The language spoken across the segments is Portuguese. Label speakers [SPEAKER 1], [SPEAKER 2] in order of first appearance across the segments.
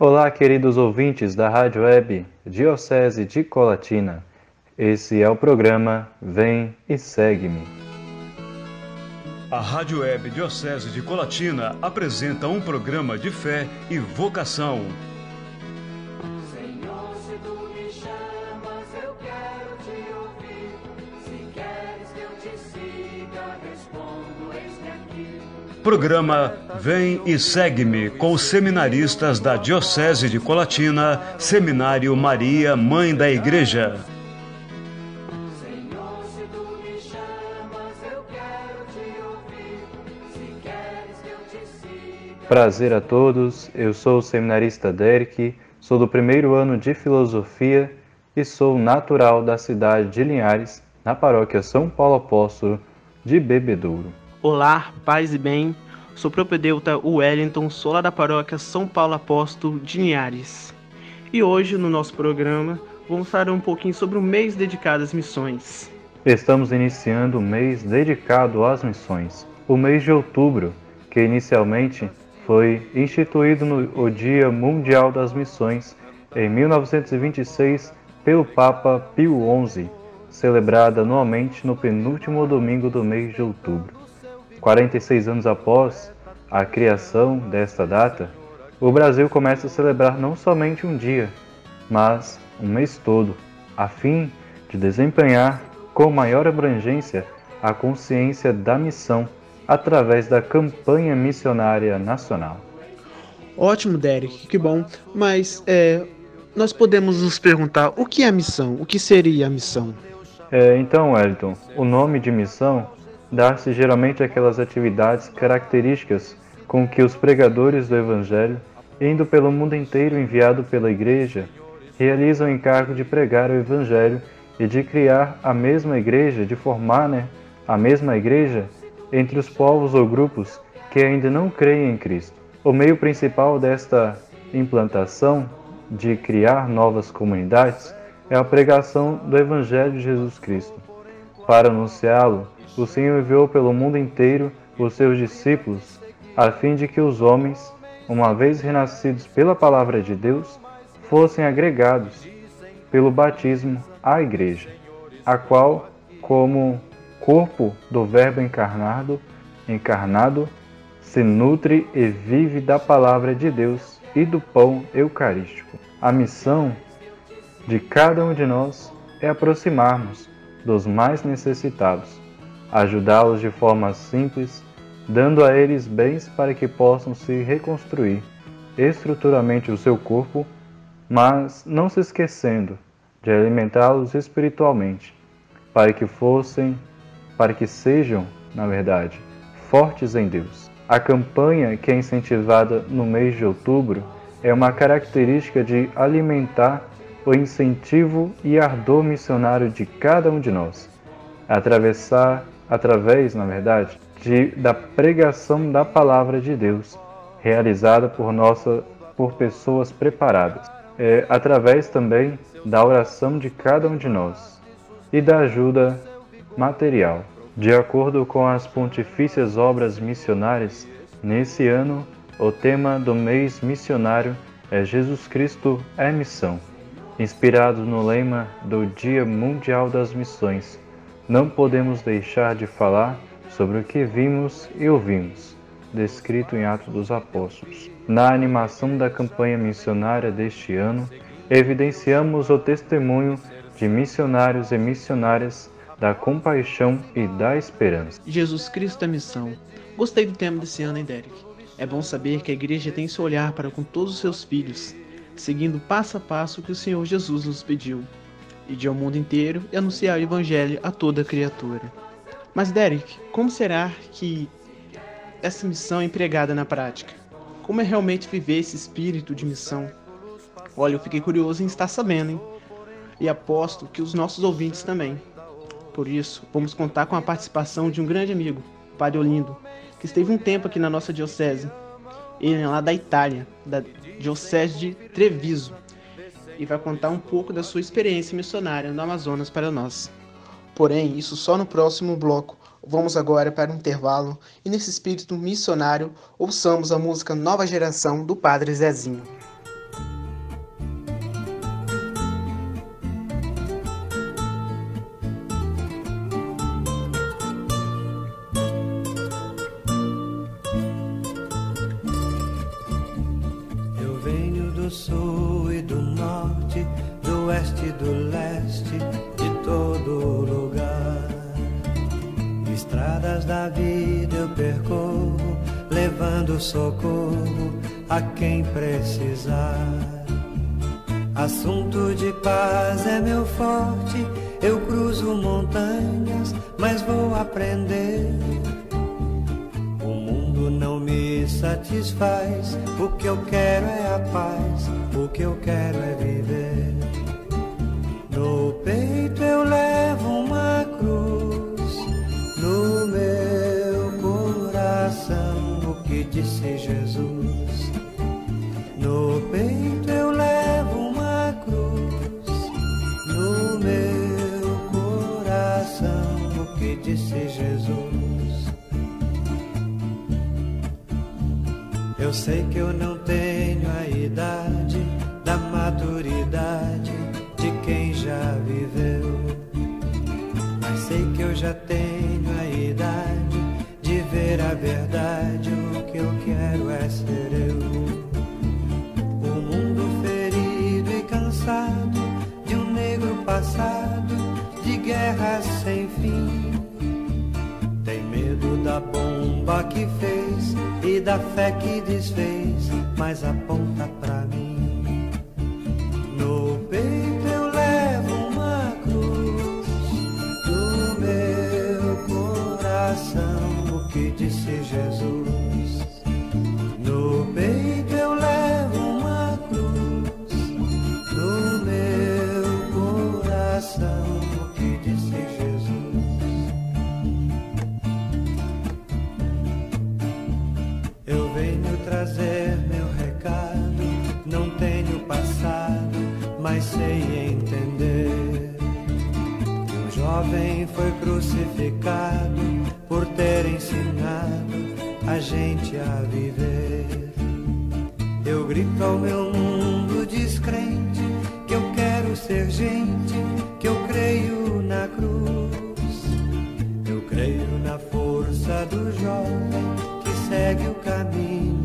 [SPEAKER 1] Olá, queridos ouvintes da Rádio Web Diocese de Colatina. Esse é o programa Vem e Segue-me.
[SPEAKER 2] A Rádio Web Diocese de Colatina apresenta um programa de fé e vocação. Programa Vem e Segue-me com os seminaristas da Diocese de Colatina, Seminário Maria, Mãe da Igreja.
[SPEAKER 3] Senhor, se tu me chamas, eu quero te ouvir. Se queres que eu te siga.
[SPEAKER 1] Prazer a todos, eu sou o seminarista Derek, sou do primeiro ano de Filosofia e sou natural da cidade de Linhares, na paróquia São Paulo Apóstolo de Bebedouro.
[SPEAKER 4] Olá, paz e bem. Sou propedeuta Wellington, sou lá da paróquia São Paulo Apóstolo de Linhares. E hoje, no nosso programa, vamos falar um pouquinho sobre o mês dedicado às missões.
[SPEAKER 1] Estamos iniciando o mês dedicado às missões, o mês de outubro, que inicialmente foi instituído no Dia Mundial das Missões em 1926 pelo Papa Pio XI, celebrada anualmente no penúltimo domingo do mês de outubro. 46 anos após a criação desta data, o Brasil começa a celebrar não somente um dia, mas um mês todo, a fim de desempenhar com maior abrangência a consciência da missão através da campanha missionária nacional.
[SPEAKER 4] Ótimo, Derek, que bom. Mas é, nós podemos nos perguntar o que é a missão? O que seria a missão?
[SPEAKER 1] É, então, Wellington, o nome de missão dá-se geralmente àquelas atividades características com que os pregadores do Evangelho, indo pelo mundo inteiro enviado pela Igreja, realizam o encargo de pregar o Evangelho e de criar a mesma igreja, de formar né, a mesma igreja entre os povos ou grupos que ainda não creem em Cristo. O meio principal desta implantação de criar novas comunidades é a pregação do Evangelho de Jesus Cristo. Para anunciá-lo, o Senhor enviou pelo mundo inteiro os seus discípulos, a fim de que os homens, uma vez renascidos pela palavra de Deus, fossem agregados pelo batismo à Igreja, a qual, como corpo do Verbo encarnado, encarnado, se nutre e vive da palavra de Deus e do pão eucarístico. A missão de cada um de nós é aproximarmos dos mais necessitados, ajudá-los de forma simples, dando a eles bens para que possam se reconstruir estruturalmente o seu corpo, mas não se esquecendo de alimentá-los espiritualmente, para que fossem, para que sejam, na verdade, fortes em Deus. A campanha que é incentivada no mês de outubro é uma característica de alimentar o incentivo e ardor missionário de cada um de nós, atravessar, através, na verdade, de, da pregação da palavra de Deus, realizada por nossa, por pessoas preparadas, é, através também da oração de cada um de nós e da ajuda material. De acordo com as pontifícias obras missionárias, nesse ano o tema do mês missionário é Jesus Cristo é missão. Inspirado no lema do Dia Mundial das Missões, não podemos deixar de falar sobre o que vimos e ouvimos, descrito em Atos dos Apóstolos. Na animação da campanha missionária deste ano, evidenciamos o testemunho de missionários e missionárias da compaixão e da esperança.
[SPEAKER 4] Jesus Cristo é missão. Gostei do tema desse ano, hein, Derek? É bom saber que a igreja tem seu olhar para com todos os seus filhos, seguindo passo a passo o que o Senhor Jesus nos pediu, e de ao mundo inteiro e anunciar o Evangelho a toda criatura. Mas, Derek, como será que essa missão é empregada na prática? Como é realmente viver esse espírito de missão? Olha, eu fiquei curioso em estar sabendo, hein? E aposto que os nossos ouvintes também. Por isso, vamos contar com a participação de um grande amigo, Padre Olindo, que esteve um tempo aqui na nossa diocese. Ele é lá da Itália, da diocese de Treviso, e vai contar um pouco da sua experiência missionária no Amazonas para nós. Porém, isso só no próximo bloco. Vamos agora para um intervalo e nesse espírito missionário ouçamos a música Nova Geração do Padre Zezinho.
[SPEAKER 5] Precisar. Assunto de paz é meu forte, eu cruzo montanhas, mas vou aprender. O mundo não me satisfaz, o que eu quero é a paz, o que eu quero é viver. No peito eu levo uma cruz, no meu coração, o que disse Jesus. Eu sei que eu não tenho a idade da maturidade de quem já viveu. Mas sei que eu já tenho a idade de ver a verdade. O que eu quero é ser eu. O mundo ferido e cansado de um negro passado de guerras sem fim. Que fez e da fé que desfez, mas aponta sei entender. Que um jovem foi crucificado por ter ensinado a gente a viver. Eu grito ao meu mundo descrente que eu quero ser gente, que eu creio na cruz. Eu creio na força do jovem que segue o caminho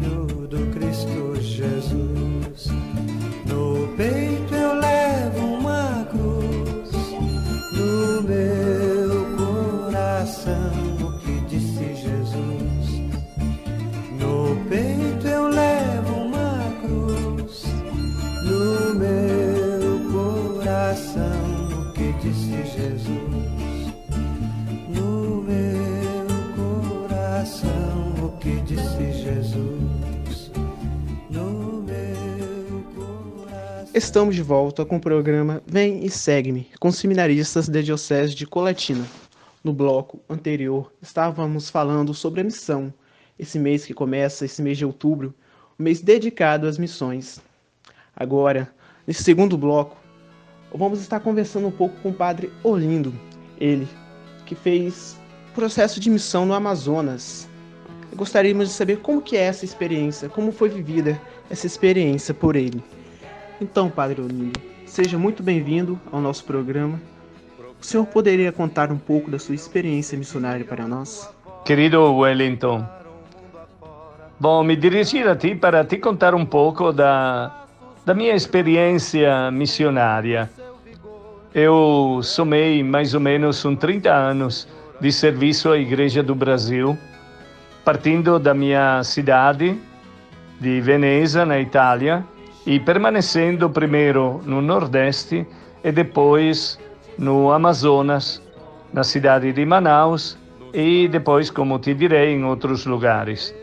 [SPEAKER 4] Estamos de volta com o programa Vem e Segue-me, com seminaristas da Diocese de Colatina. No bloco anterior, estávamos falando sobre a missão, esse mês que começa, esse mês de outubro, um mês dedicado às missões. Agora, nesse segundo bloco, vamos estar conversando um pouco com o padre Olindo, ele que fez processo de missão no Amazonas. Gostaríamos de saber como que é essa experiência, como foi vivida essa experiência por ele. Então, Padre Olindo, seja muito bem-vindo ao nosso programa. O senhor poderia contar um pouco da sua experiência missionária para nós?
[SPEAKER 6] Querido Wellington, bom, me dirigi a ti para te contar um pouco da, da minha experiência missionária. Eu somei mais ou menos uns 30 anos de serviço à Igreja do Brasil, partindo da minha cidade de Veneza, na Itália, e permanecendo primeiro no Nordeste e depois no Amazonas, na cidade de Manaus e depois, como te direi, em outros lugares.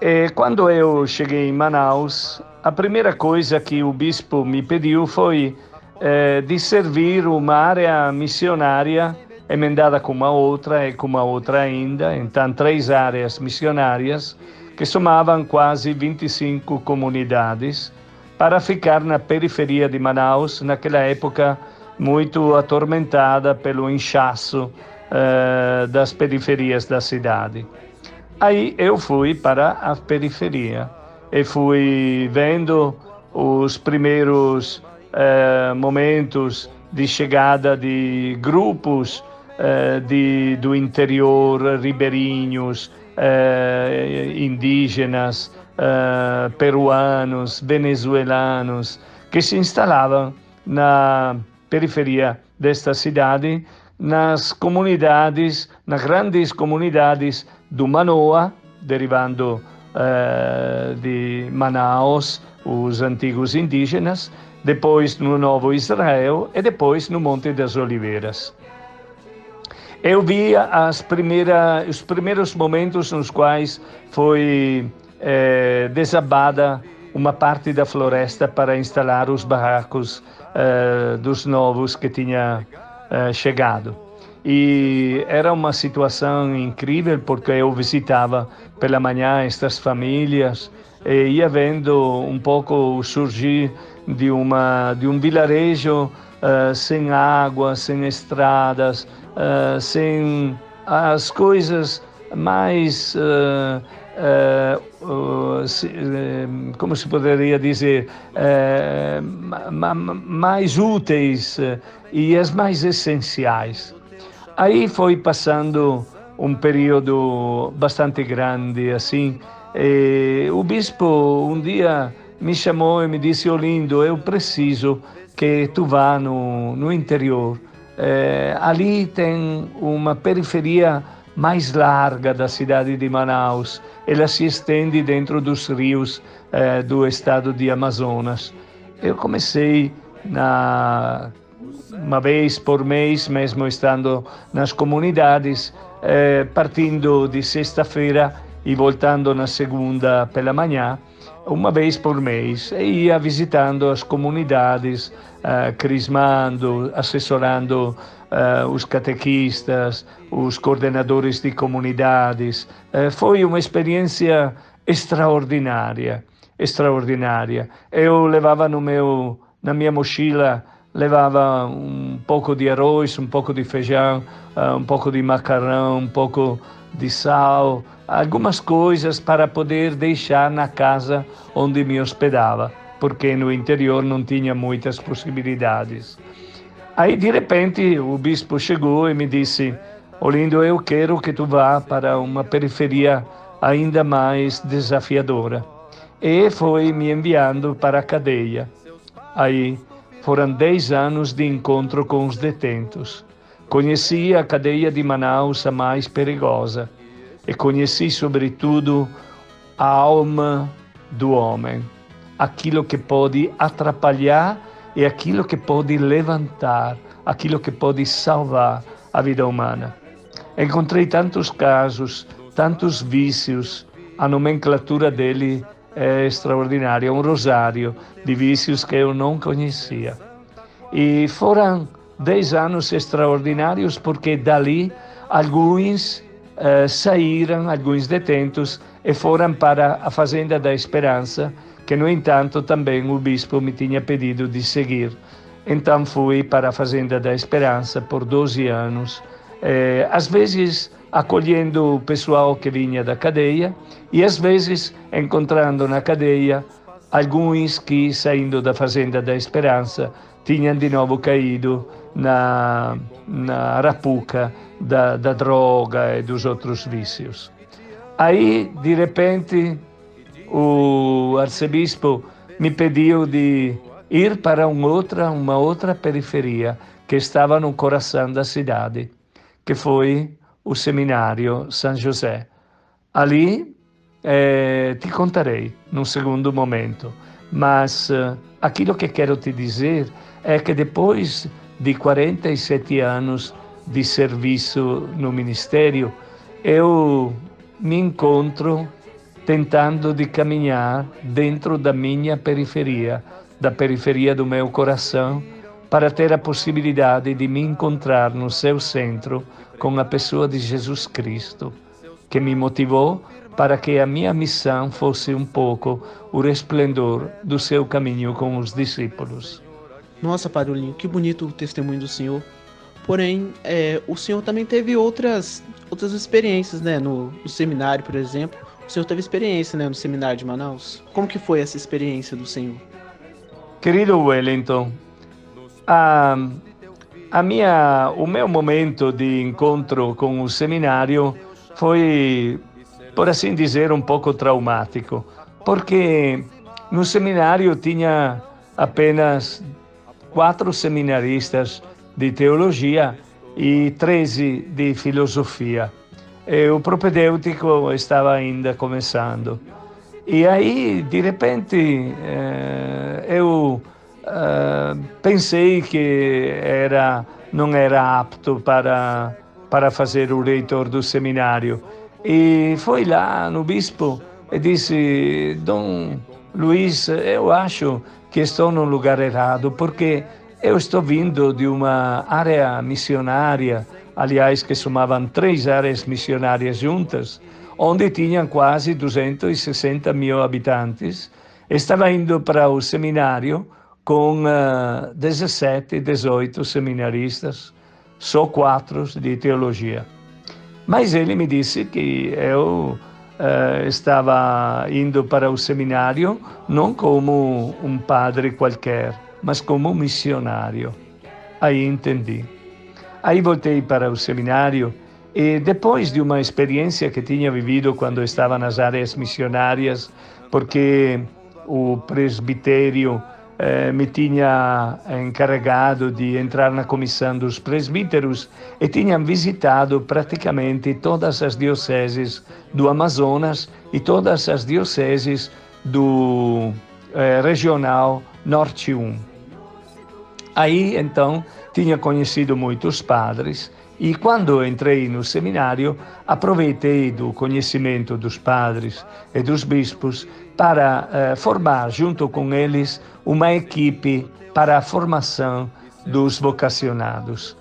[SPEAKER 6] E quando eu cheguei em Manaus, a primeira coisa que o bispo me pediu foi eh, de servir uma área missionária emendada com uma outra e com uma outra ainda, então três áreas missionárias que somavam quase 25 comunidades para ficar na periferia de Manaus, naquela época muito atormentada pelo inchaço eh, das periferias da cidade. Aí eu fui para a periferia e fui vendo os primeiros eh, momentos de chegada de grupos eh, de, do interior, ribeirinhos, eh, indígenas, uh, peruanos, venezuelanos, que se instalavam na periferia desta cidade, nas comunidades, nas grandes comunidades do Manoa, derivando uh, de Manaus, os antigos indígenas, depois no Novo Israel e depois no Monte das Oliveiras. Eu vi as primeiras, os primeiros momentos nos quais foi eh, desabada uma parte da floresta para instalar os barracos eh, dos novos que tinha eh, chegado. E era uma situação incrível porque eu visitava pela manhã estas famílias e ia vendo um pouco surgir de uma de um vilarejo uh, sem água, sem estradas, uh, sem as coisas mais uh, se, como se poderia dizer mais úteis e as mais essenciais. Aí foi passando um período bastante grande assim. E o bispo um dia me chamou e me disse: Olindo, eu preciso que tu vá no, no interior. É, ali tem uma periferia mais larga da cidade de Manaus. Ela se estende dentro dos rios é, do estado de Amazonas. Eu comecei na uma vez por mês, mesmo estando nas comunidades, eh, partindo de sexta-feira e voltando na segunda pela manhã, uma vez por mês, e ia visitando as comunidades, uh, crismando, assessorando uh, os catequistas, os coordenadores de comunidades. Uh, foi uma experiência extraordinária, extraordinária. Eu levava no meu, na minha mochila levava um pouco de arroz, um pouco de feijão, um pouco de macarrão, um pouco de sal, algumas coisas para poder deixar na casa onde me hospedava, porque no interior não tinha muitas possibilidades. Aí de repente o bispo chegou e me disse: Olindo, eu quero que tu vá para uma periferia ainda mais desafiadora. E foi me enviando para a cadeia. Aí foram dez anos de encontro com os detentos. Conheci a cadeia de Manaus a mais perigosa e conheci, sobretudo, a alma do homem, aquilo que pode atrapalhar e aquilo que pode levantar, aquilo que pode salvar a vida humana. Encontrei tantos casos, tantos vícios, a nomenclatura dele é extraordinária, um rosário de vícios que eu não conhecia. E foram dez anos extraordinários porque dali alguns uh, saíram, alguns detentos, e foram para a Fazenda da Esperança, que no entanto também o bispo me tinha pedido de seguir. Então fui para a Fazenda da Esperança por 12 anos, eh, às vezes acolhendo o pessoal que vinha da cadeia e às vezes encontrando na cadeia alguns que, saindo da Fazenda da Esperança, tinham de novo caído na, na arapuca da, da droga e dos outros vícios. Aí, de repente, o arcebispo me pediu de ir para uma outra, uma outra periferia que estava no coração da cidade, que foi o seminário São José. Ali eh, te contarei num segundo momento, mas eh, aquilo que quero te dizer é que depois de 47 anos de serviço no ministério, eu me encontro tentando de caminhar dentro da minha periferia, da periferia do meu coração, para ter a possibilidade de me encontrar no seu centro com a pessoa de Jesus Cristo, que me motivou para que a minha missão fosse um pouco o resplendor do seu caminho com os discípulos.
[SPEAKER 4] Nossa, Padre que bonito o testemunho do Senhor. Porém, é, o Senhor também teve outras, outras experiências, né? No, no, seminário, por exemplo. O Senhor teve experiência, né? No seminário de Manaus. Como que foi essa experiência do Senhor?
[SPEAKER 6] Querido Wellington, a, a minha, o meu momento de encontro com o seminário foi, por assim dizer, um pouco traumático, porque no seminário tinha apenas quatro seminaristas de teologia e 13 de filosofia. E o propedêutico estava ainda começando. E aí, de repente, eh, eu eh, pensei que era, não era apto para, para fazer o reitor do seminário. E fui lá no bispo e disse: Dom Luiz, eu acho que estou no lugar errado, porque eu estou vindo de uma área missionária, aliás, que somavam três áreas missionárias juntas, onde tinham quase 260 mil habitantes. Estava indo para o seminário com uh, 17, 18 seminaristas, só quatro de teologia. Mas ele me disse que eu estava indo para o seminário não como um padre qualquer, mas como missionário. Aí entendi. Aí voltei para o seminário e depois de uma experiência que tinha vivido quando estava nas áreas missionárias, porque o presbitério eh, me tinha encarregado de entrar na comissão dos presbíteros e tinham visitado praticamente todas as dioceses do Amazonas e todas as dioceses do eh, regional Norte 1. Aí então tinha conhecido muitos padres e quando entrei no seminário aproveitei do conhecimento dos padres e dos bispos para eh, formar junto com eles uma equipe para a formação dos vocacionados.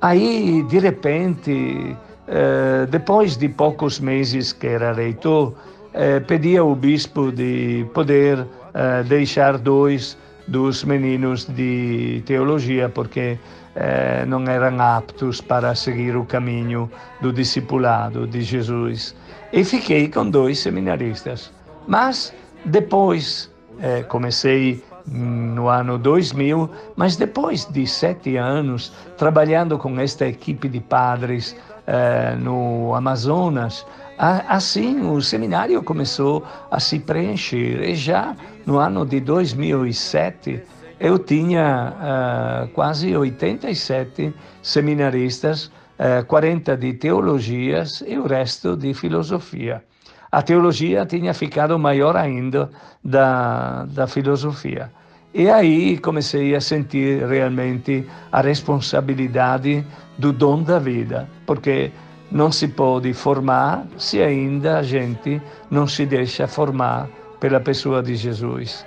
[SPEAKER 6] Aí, de repente, eh, depois de poucos meses que era reitor, eh, pedi ao bispo de poder eh, deixar dois dos meninos de teologia, porque eh, não eram aptos para seguir o caminho do discipulado de Jesus. E fiquei com dois seminaristas. Mas depois, eh, comecei no ano 2000, mas depois de sete anos trabalhando com esta equipe de padres eh, no Amazonas, Assim, o seminário começou a se preencher. E já no ano de 2007, eu tinha uh, quase 87 seminaristas, uh, eh, 40 de teologias e o resto de filosofia. A teologia tinha ficado maior ainda da, da filosofia. E aí comecei a sentir realmente a responsabilidade do dom da vida, porque não se pode formar se ainda a gente não se deixa formar pela pessoa de Jesus.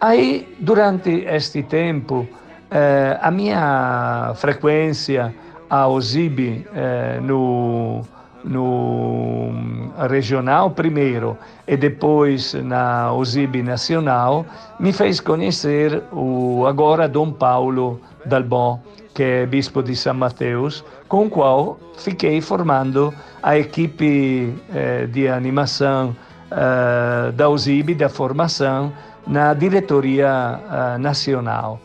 [SPEAKER 6] Aí, durante este tempo, eh, a minha frequência ao ZIB eh, no, no regional primeiro e depois na OSIB nacional me fez conhecer o agora Dom Paulo Dalbon, que é bispo de São Mateus, com o qual fiquei formando a equipe eh, de animação eh, da USIB, da formação, na diretoria eh, nacional,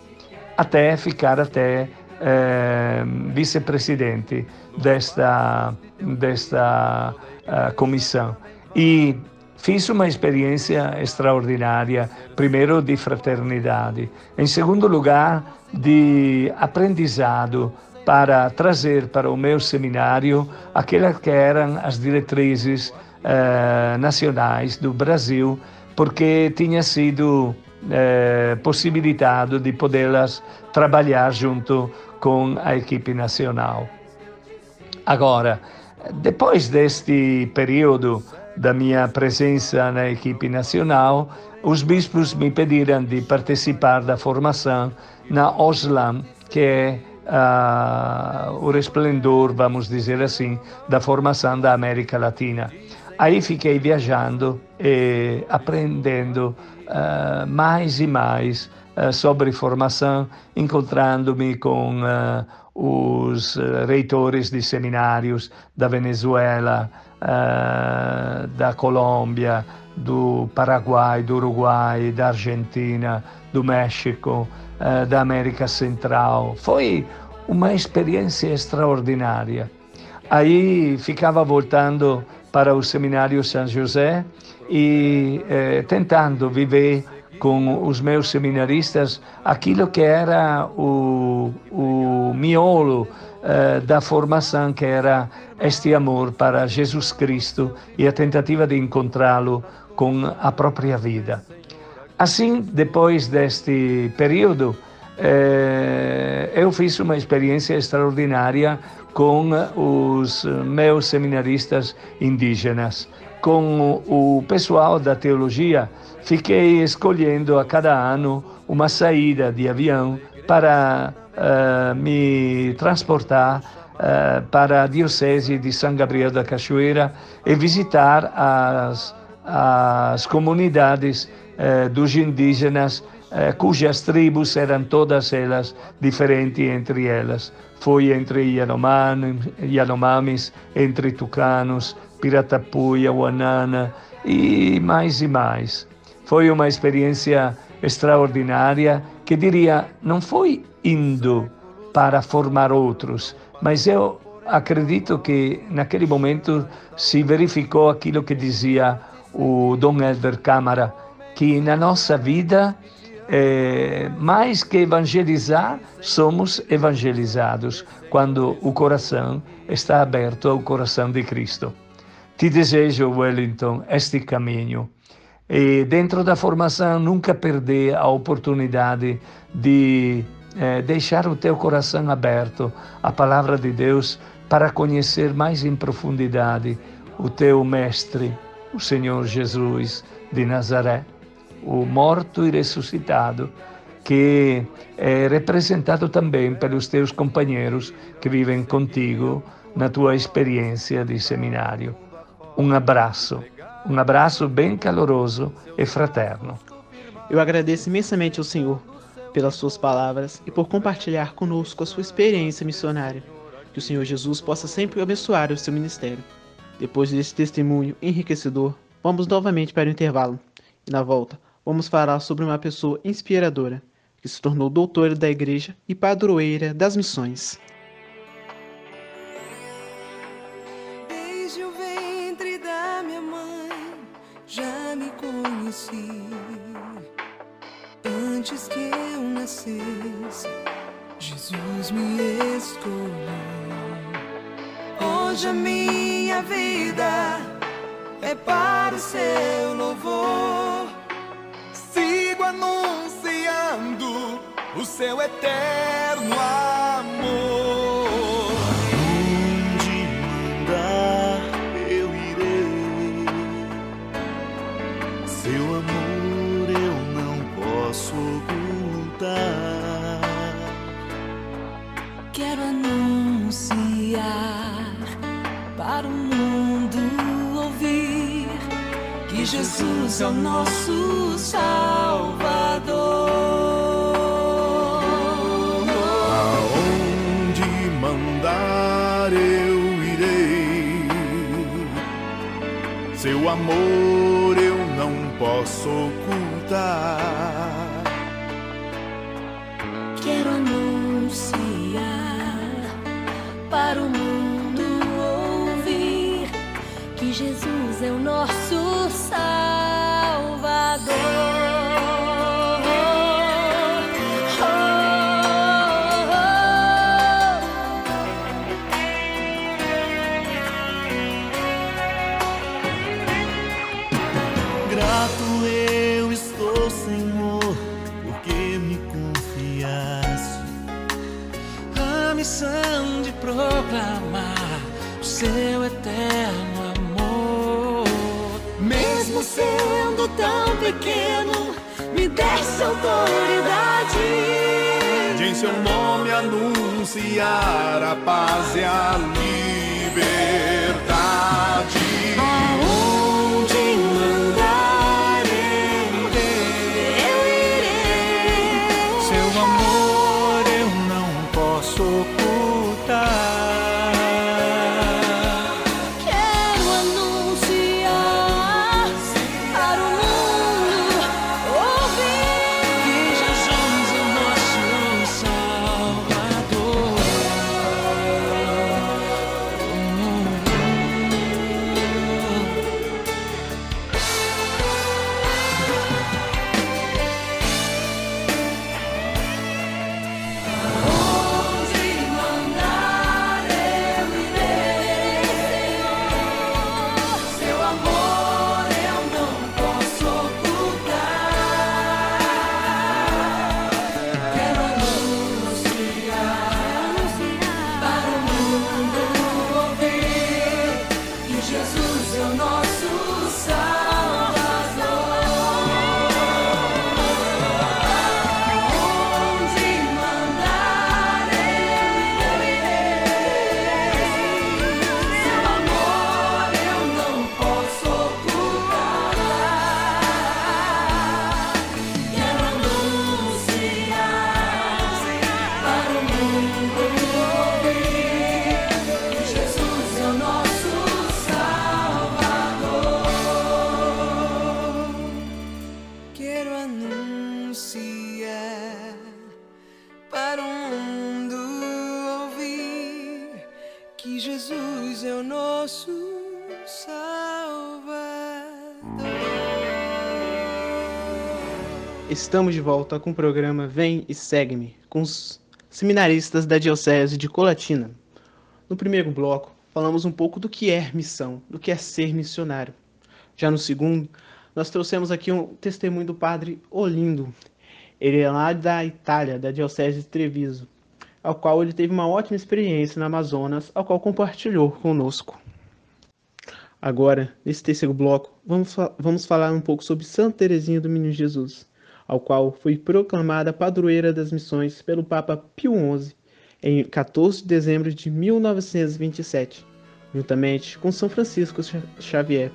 [SPEAKER 6] até ficar até eh, vice-presidente desta, desta uh, comissão. E fiz uma experiência extraordinária, primeiro de fraternidade, em segundo lugar de aprendizado para trazer para o meu seminário aquelas que eram as diretrizes eh, nacionais do Brasil, porque tinha sido eh, possibilitado de podê-las trabalhar junto com a equipe nacional. Agora, depois deste período da minha presença na equipe nacional, os bispos me pediram de participar da formação na OSLAM, que é uh, o resplendor, vamos dizer assim, da formação da América Latina. Aí fiquei viajando e aprendendo uh, mais e mais uh, sobre formação, encontrando-me com os reitores de seminários da Venezuela, da Colômbia, do Paraguai, do Uruguai, da Argentina, do México, uh, da América Central. Foi uma experiência extraordinária. Aí ficava voltando para o Seminário São José e eh, tentando viver com os meus seminaristas aquilo que era o, o miolo eh, da formação, que era este amor para Jesus Cristo e a tentativa de encontrá-lo com a própria vida. Assim, depois deste período, eh, eu fiz uma experiência extraordinária com os meus seminaristas indígenas. Com o pessoal da teologia, fiquei escolhendo a cada ano uma saída de avião para uh, me transportar uh, para a Diocese de São Gabriel da Cachoeira e visitar as, as comunidades uh, dos indígenas cujas tribos eram todas elas diferentes entre elas. Foi entre Yanomamis, entre Tucanos, Piratapuia, Wanana e mais e mais. Foi uma experiência extraordinária que diria, não foi indo para formar outros, mas eu acredito que naquele momento se verificou aquilo que dizia o Dom Helder Câmara, que na nossa vida é, mais que evangelizar, somos evangelizados quando o coração está aberto ao coração de Cristo. Te desejo, Wellington, este caminho. E dentro da formação, nunca perder a oportunidade de é, deixar o teu coração aberto à palavra de Deus para conhecer mais em profundidade o teu Mestre, o Senhor Jesus de Nazaré o morto e ressuscitado, que é representado também pelos teus companheiros que vivem contigo na tua experiência de seminário. Um abraço, um abraço bem caloroso e fraterno.
[SPEAKER 4] Eu agradeço imensamente ao Senhor pelas suas palavras e por compartilhar conosco a sua experiência missionária. Que o Senhor Jesus possa sempre abençoar o seu ministério. Depois desse testemunho enriquecedor, vamos novamente para o intervalo. E na volta, vamos falar sobre uma pessoa inspiradora que se tornou doutora da igreja e padroeira das missões.
[SPEAKER 7] Desde o ventre da minha mãe já me conheci. Antes que eu nascesse, Jesus me escolheu. Hoje a minha vida é para o seu louvor.
[SPEAKER 8] Anunciando o seu eterno amor.
[SPEAKER 9] Onde mandar eu irei. Seu amor eu não posso ocultar.
[SPEAKER 7] Quero anunciar para o mundo ouvir que Jesus é o nosso Salvador.
[SPEAKER 9] Seu amor eu não posso ocultar.
[SPEAKER 7] Quero anunciar para o mundo ouvir que Jesus é o nosso
[SPEAKER 9] proclamar o seu eterno amor.
[SPEAKER 7] Mesmo sendo tão pequeno, me desse autoridade.
[SPEAKER 9] De em seu nome anunciar a paz e a liberdade.
[SPEAKER 4] Estamos de volta com o programa Vem e Segue-me, com os seminaristas da Diocese de Colatina. No primeiro bloco, falamos um pouco do que é missão, do que é ser missionário. Já no segundo, nós trouxemos aqui um testemunho do padre Olindo. Ele é lá da Itália, da Diocese de Treviso, ao qual ele teve uma ótima experiência no Amazonas, ao qual compartilhou conosco. Agora, nesse terceiro bloco, vamos, vamos falar um pouco sobre Santa Teresinha do Menino Jesus, ao qual foi proclamada padroeira das missões pelo Papa Pio XI em 14 de dezembro de 1927, juntamente com São Francisco Xavier.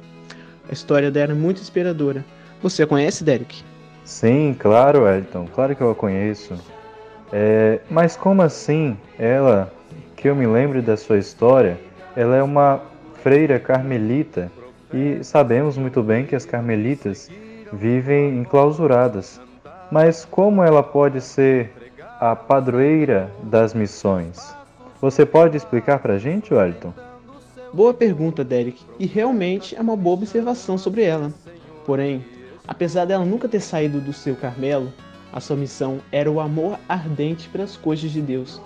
[SPEAKER 4] A história dela é muito inspiradora. Você a conhece, Derek?
[SPEAKER 1] Sim, claro, Elton, claro que eu a conheço. É, mas como assim ela, que eu me lembre da sua história, ela é uma freira carmelita e sabemos muito bem que as carmelitas vivem enclausuradas. Mas como ela pode ser a padroeira das missões? Você pode explicar para a gente, Wellington?
[SPEAKER 4] Boa pergunta, Derek, e realmente é uma boa observação sobre ela. Porém, apesar dela nunca ter saído do seu Carmelo, a sua missão era o amor ardente pelas coisas de Deus.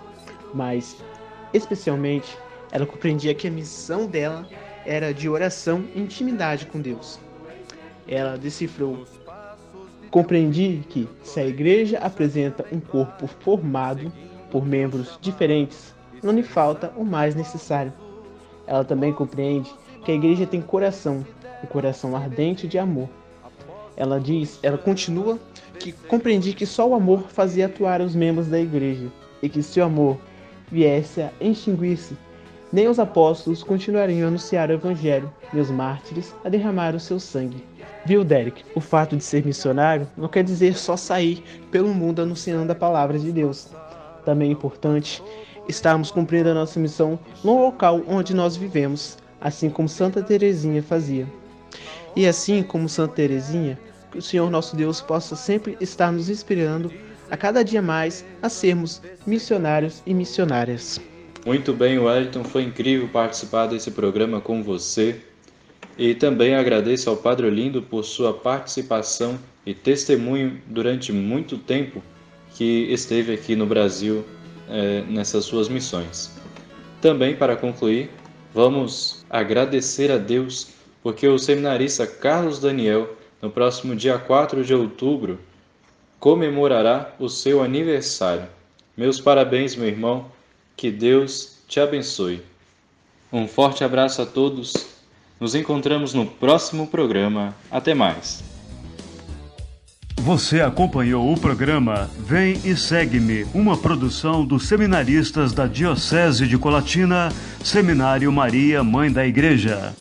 [SPEAKER 4] Mas, especialmente, ela compreendia que a missão dela era de oração e intimidade com Deus. Ela decifrou: Compreendi que, se a igreja apresenta um corpo formado por membros diferentes, não lhe falta o mais necessário. Ela também compreende que a igreja tem coração, um coração ardente de amor. Ela diz, ela continua que compreendi que só o amor fazia atuar os membros da igreja e que se o amor viesse a extinguir-se, nem os apóstolos continuariam a anunciar o evangelho, nem os mártires a derramar o seu sangue. Viu, Derek? O fato de ser missionário não quer dizer só sair pelo mundo anunciando a palavra de Deus. Também é importante estarmos cumprindo a nossa missão no local onde nós vivemos, assim como Santa Teresinha fazia. E assim como Santa Teresinha, que o Senhor nosso Deus possa sempre estar nos inspirando a cada dia mais a sermos missionários e missionárias.
[SPEAKER 1] Muito bem, Wellington, foi incrível participar desse programa com você. E também agradeço ao Padre Lindo por sua participação e testemunho durante muito tempo que esteve aqui no Brasil eh, nessas suas missões. Também, para concluir, vamos agradecer a Deus porque o seminarista Carlos Daniel, no próximo dia 4 de outubro, comemorará o seu aniversário. Meus parabéns, meu irmão, que Deus te abençoe. Um forte abraço a todos. Nos encontramos no próximo programa. Até mais.
[SPEAKER 2] Você acompanhou o programa Vem e Segue-me, uma produção dos seminaristas da Diocese de Colatina, Seminário Maria, Mãe da Igreja.